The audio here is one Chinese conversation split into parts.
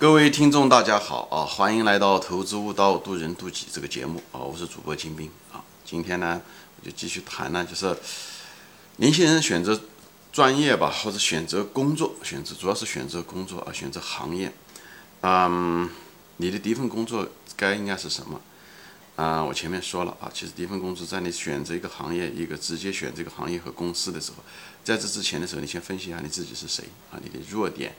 各位听众，大家好啊！欢迎来到《投资悟道，渡人渡己》这个节目啊！我是主播金兵啊！今天呢，我就继续谈呢，就是年轻人选择专业吧，或者选择工作，选择主要是选择工作啊，选择行业。嗯，你的第一份工作该应该是什么？啊，我前面说了啊，其实第一份工作在你选择一个行业，一个直接选这个行业和公司的时候，在这之前的时候，你先分析一下你自己是谁啊，你的弱点。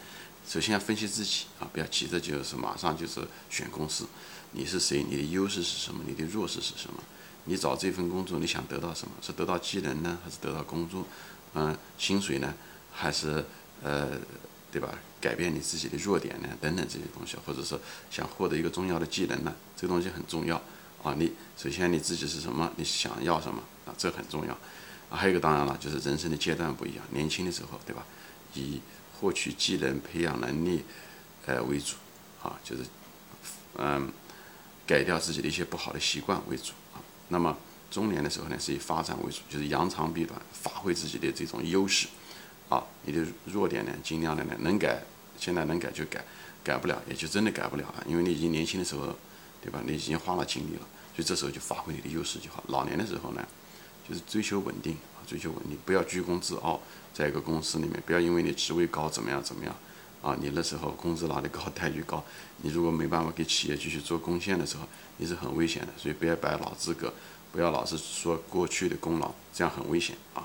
首先要分析自己啊，不要急着就是马上就是选公司。你是谁？你的优势是什么？你的弱势是什么？你找这份工作你想得到什么？是得到技能呢，还是得到工作？嗯，薪水呢？还是呃，对吧？改变你自己的弱点呢？等等这些东西，或者说想获得一个重要的技能呢？这个东西很重要啊。你首先你自己是什么？你想要什么啊？这很重要。还有一个当然了，就是人生的阶段不一样。年轻的时候，对吧？以获取技能、培养能力，呃为主，啊，就是，嗯，改掉自己的一些不好的习惯为主啊。那么中年的时候呢，是以发展为主，就是扬长避短，发挥自己的这种优势，啊，你的弱点呢，尽量的呢，能改，现在能改就改，改不了也就真的改不了了，因为你已经年轻的时候，对吧？你已经花了精力了，所以这时候就发挥你的优势就好。老年的时候呢，就是追求稳定啊，追求稳定，不要居功自傲。在一个公司里面，不要因为你职位高怎么样怎么样，啊，你那时候工资拿得高，待遇高，你如果没办法给企业继续做贡献的时候，你是很危险的。所以不要摆老资格，不要老是说过去的功劳，这样很危险啊。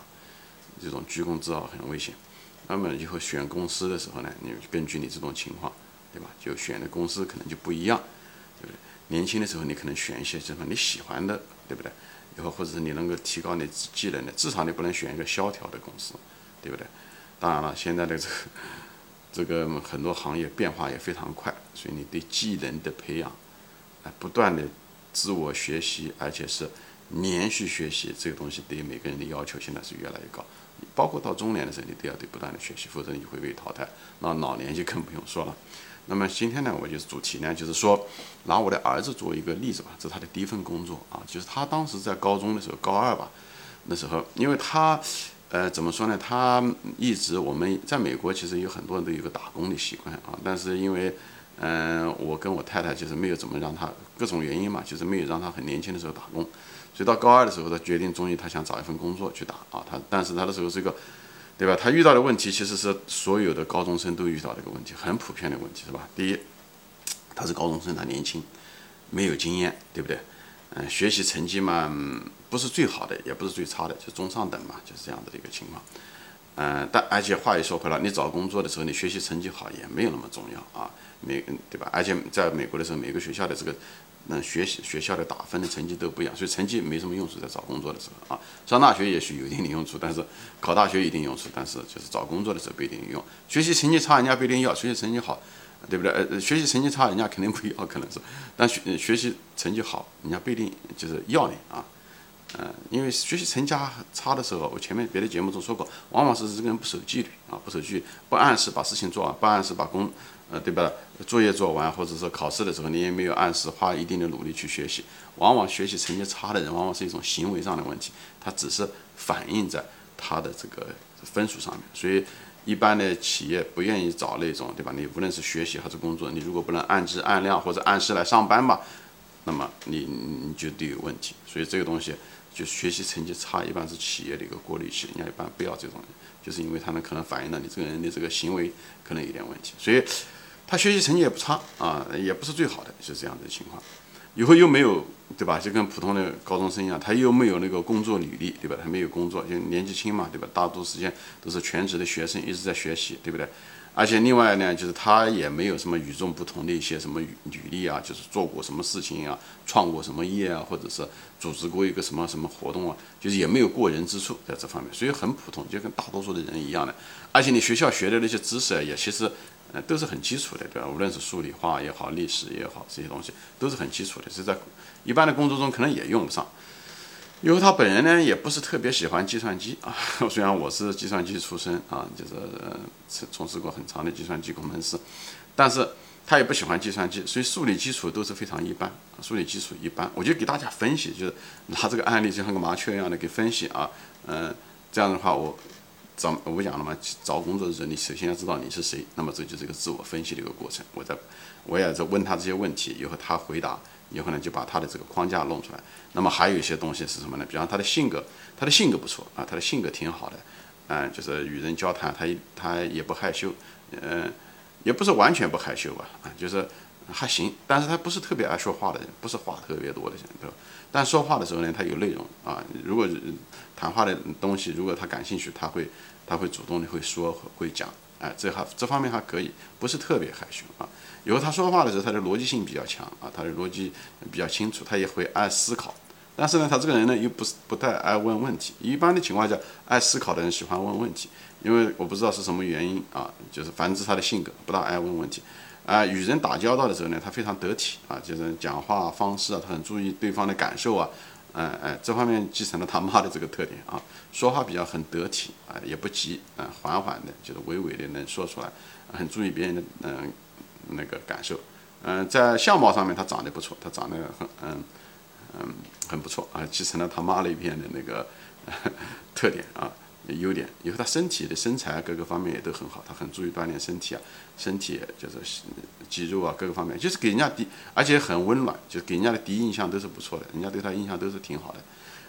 这种居功自傲很危险。那么以后选公司的时候呢，你根据你这种情况，对吧？就选的公司可能就不一样，对不对？年轻的时候你可能选一些什么你喜欢的，对不对？以后或者是你能够提高你技能的，至少你不能选一个萧条的公司。对不对？当然了，现在的这个这个很多行业变化也非常快，所以你对技能的培养，啊，不断的自我学习，而且是连续学习，这个东西对每个人的要求现在是越来越高。包括到中年的时候，你都要对不断的学习，否则你会被淘汰。那老年就更不用说了。那么今天呢，我就是主题呢，就是说拿我的儿子作为一个例子吧，这是他的第一份工作啊，就是他当时在高中的时候，高二吧，那时候，因为他。呃，怎么说呢？他一直我们在美国，其实有很多人都有个打工的习惯啊。但是因为，嗯，我跟我太太就是没有怎么让他各种原因嘛，就是没有让他很年轻的时候打工。所以到高二的时候，他决定终于他想找一份工作去打啊。他但是他的时候是一个，对吧？他遇到的问题其实是所有的高中生都遇到的一个问题，很普遍的问题，是吧？第一，他是高中生，他年轻，没有经验，对不对？嗯，学习成绩嘛，不是最好的，也不是最差的，就中上等嘛，就是这样的一个情况。嗯，但而且话又说回来，你找工作的时候，你学习成绩好也没有那么重要啊，每对吧？而且在美国的时候，每个学校的这个那学习学校的打分的成绩都不一样，所以成绩没什么用处，在找工作的时候啊，上大学也许有一定的用处，但是考大学一定用处，但是就是找工作的时候不一定有用。学习成绩差，人家不一定要；学习成绩好。对不对？呃，学习成绩差，人家肯定不要，可能是，但学学习成绩好，人家不一定就是要你啊，嗯，因为学习成绩差的时候，我前面别的节目中说过，往往是这个人不守纪律啊，不守纪律，不按时把事情做完，不按时把工，呃，对吧？作业做完，或者说考试的时候你也没有按时花一定的努力去学习，往往学习成绩差的人，往往是一种行为上的问题，他只是反映在他的这个分数上面，所以。一般的企业不愿意找那种，对吧？你无论是学习还是工作，你如果不能按质按量或者按时来上班吧，那么你你就得有问题。所以这个东西就学习成绩差，一般是企业的一个过滤器，人家一般不要这种，就是因为他们可能反映了你这个人的这个行为可能有点问题。所以他学习成绩也不差啊，也不是最好的，是这样的情况。以后又没有，对吧？就跟普通的高中生一样，他又没有那个工作履历，对吧？他没有工作，就年纪轻嘛，对吧？大多时间都是全职的学生，一直在学习，对不对？而且另外呢，就是他也没有什么与众不同的一些什么履历啊，就是做过什么事情啊，创过什么业啊，或者是组织过一个什么什么活动啊，就是也没有过人之处在这方面，所以很普通，就跟大多数的人一样的。而且你学校学的那些知识也其实。都是很基础的，对吧？无论是数理化也好，历史也好，这些东西都是很基础的，是在一般的工作中可能也用不上。因为他本人呢，也不是特别喜欢计算机啊。虽然我是计算机出身啊，就是从从事过很长的计算机工程师，但是他也不喜欢计算机，所以数理基础都是非常一般。数理基础一般，我就给大家分析，就是拿这个案例就像个麻雀一样的给分析啊。嗯，这样的话我。找我讲了嘛，找工作的时候，你首先要知道你是谁，那么这就是一个自我分析的一个过程。我在，我也在问他这些问题，以后他回答，以后呢就把他的这个框架弄出来。那么还有一些东西是什么呢？比方他的性格，他的性格不错啊，他的性格挺好的，嗯，就是与人交谈，他他也不害羞，嗯，也不是完全不害羞吧，啊，就是还行，但是他不是特别爱说话的人，不是话特别多的人，对吧？但说话的时候呢，他有内容啊。如果谈话的东西，如果他感兴趣，他会他会主动的会说会讲，哎，这还这方面还可以，不是特别害羞啊。以后他说话的时候，他的逻辑性比较强啊，他的逻辑比较清楚，他也会爱思考。但是呢，他这个人呢又不是不太爱问问题。一般的情况下，爱思考的人喜欢问问题，因为我不知道是什么原因啊，就是反正他的性格不大爱问问题。啊，与人打交道的时候呢，他非常得体啊，就是讲话方式啊，他很注意对方的感受啊，嗯哎，这方面继承了他妈的这个特点啊，说话比较很得体啊，也不急啊，缓缓的，就是娓娓的能说出来，很注意别人的嗯那个感受，嗯，在相貌上面他长得不错，他长得很嗯嗯很不错啊，继承了他妈那一片的那个 特点啊。优点，以后他身体的身材各个方面也都很好，他很注意锻炼身体啊，身体就是肌肉啊各个方面，就是给人家第，而且很温暖，就是给人家的第一印象都是不错的，人家对他印象都是挺好的。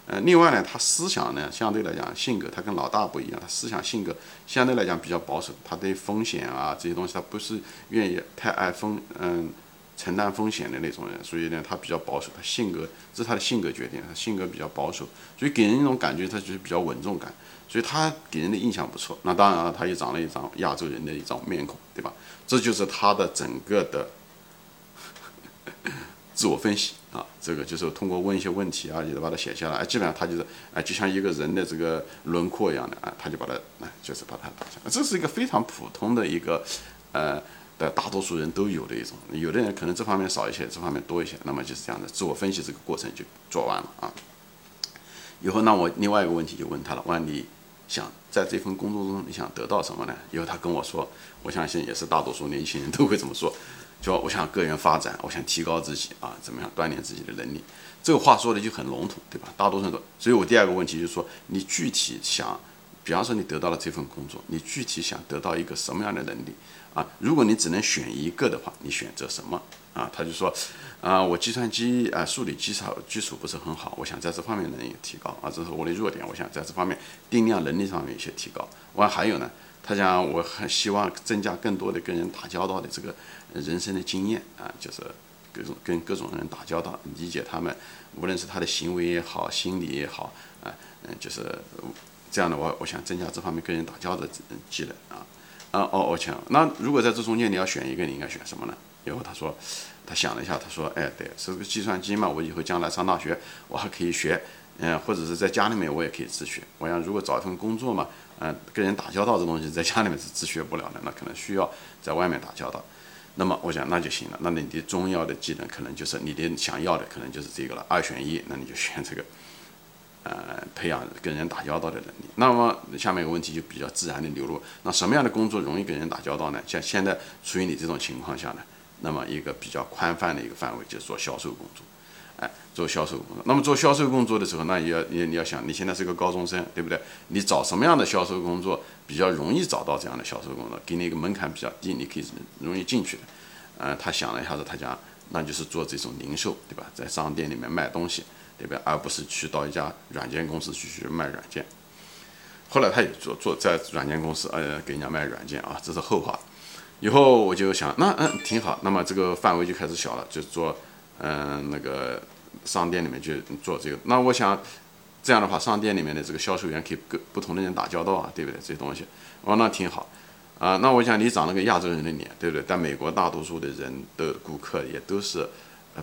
呃，另外呢，他思想呢相对来讲性格他跟老大不一样，他思想性格相对来讲比较保守，他对风险啊这些东西他不是愿意太爱风嗯承担风险的那种人，所以呢他比较保守，他性格这是他的性格决定，他性格比较保守，所以给人一种感觉他就是比较稳重感。所以他给人的印象不错，那当然了，他又长了一张亚洲人的一张面孔，对吧？这就是他的整个的自我分析啊，这个就是通过问一些问题啊，也把它写下来，基本上他就是哎，就像一个人的这个轮廓一样的啊，他就把它，就是把它打下来。这是一个非常普通的一个呃的大多数人都有的一种，有的人可能这方面少一些，这方面多一些，那么就是这样的自我分析这个过程就做完了啊。以后那我另外一个问题就问他了，问你。想在这份工作中，你想得到什么呢？因为他跟我说，我相信也是大多数年轻人都会这么说，就我想个人发展，我想提高自己啊，怎么样锻炼自己的能力？这个话说的就很笼统，对吧？大多数人都。所以我第二个问题就是说，你具体想，比方说你得到了这份工作，你具体想得到一个什么样的能力啊？如果你只能选一个的话，你选择什么啊？他就说。啊，我计算机啊，数理基础基础不是很好，我想在这方面能力提高啊，这是我的弱点，我想在这方面定量能力上面一些提高。完还有呢，他讲我很希望增加更多的跟人打交道的这个人生的经验啊，就是各种跟各种人打交道，理解他们，无论是他的行为也好，心理也好啊，嗯，就是这样的，我我想增加这方面跟人打交道的技能啊啊哦，我想那如果在这中间你要选一个，你应该选什么呢？然后他说。他想了一下，他说：“哎，对，是个计算机嘛，我以后将来上大学，我还可以学，嗯，或者是在家里面我也可以自学。我想如果找一份工作嘛，嗯，跟人打交道这东西，在家里面是自学不了的，那可能需要在外面打交道。那么我想那就行了。那你的重要的技能可能就是你的想要的，可能就是这个了。二选一，那你就选这个，呃，培养跟人打交道的能力。那么下面一个问题就比较自然的流露：那什么样的工作容易跟人打交道呢？像现在处于你这种情况下呢？”那么一个比较宽泛的一个范围就是做销售工作，哎，做销售工作。那么做销售工作的时候，那也要你你要想，你现在是个高中生，对不对？你找什么样的销售工作比较容易找到这样的销售工作，给你一个门槛比较低，你可以容易进去的。嗯，他想了一下子，他讲，那就是做这种零售，对吧？在商店里面卖东西，对吧？而不是去到一家软件公司去去卖软件。后来他也做做在软件公司，呃，给人家卖软件啊，这是后话。以后我就想，那嗯挺好，那么这个范围就开始小了，就做嗯那个商店里面去做这个。那我想这样的话，商店里面的这个销售员可以跟不同的人打交道啊，对不对？这些东西，哦那挺好啊。那我想你长了个亚洲人的脸，对不对？但美国大多数的人的顾客也都是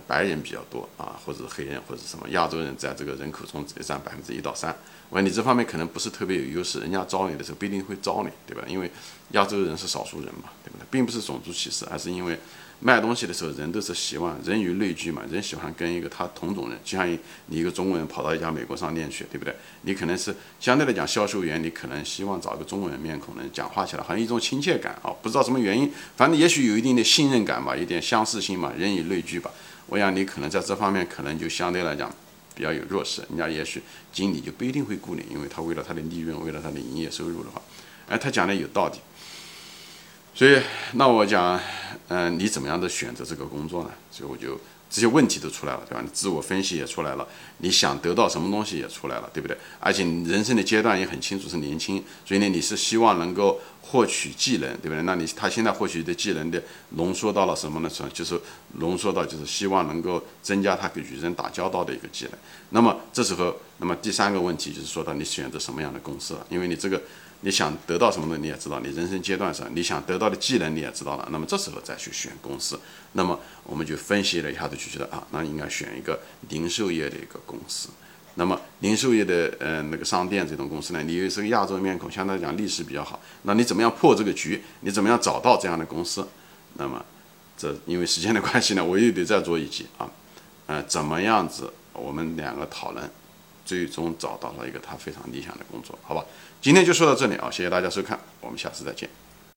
白人比较多啊，或者黑人或者什么亚洲人，在这个人口中只占百分之一到三。我说你这方面可能不是特别有优势，人家招你的时候不一定会招你，对吧？因为亚洲人是少数人嘛，对不对？并不是种族歧视，而是因为卖东西的时候，人都是希望人与类聚嘛，人喜欢跟一个他同种人，就像你一个中国人跑到一家美国商店去，对不对？你可能是相对来讲，销售员你可能希望找一个中国人面孔，能讲话起来好像一种亲切感啊，不知道什么原因，反正也许有一定的信任感吧，有点相似性嘛，人以类聚吧。我想你可能在这方面可能就相对来讲。比较有弱势，人家也许经理就不一定会雇你，因为他为了他的利润，为了他的营业收入的话，哎，他讲的有道理。所以，那我讲，嗯，你怎么样的选择这个工作呢？所以我就。这些问题都出来了，对吧？你自我分析也出来了，你想得到什么东西也出来了，对不对？而且人生的阶段也很清楚，是年轻，所以呢，你是希望能够获取技能，对不对？那你他现在获取的技能的浓缩到了什么呢？是就是浓缩到就是希望能够增加他跟与人打交道的一个技能。那么这时候，那么第三个问题就是说到你选择什么样的公司了，因为你这个。你想得到什么呢？你也知道，你人生阶段上你想得到的技能你也知道了。那么这时候再去选公司，那么我们就分析了一下子，就觉得啊，那应该选一个零售业的一个公司。那么零售业的呃那个商店这种公司呢，你又是个亚洲面孔，相对来讲历史比较好。那你怎么样破这个局？你怎么样找到这样的公司？那么这因为时间的关系呢，我又得再做一集啊，呃，怎么样子？我们两个讨论。最终找到了一个他非常理想的工作，好吧？今天就说到这里啊，谢谢大家收看，我们下次再见。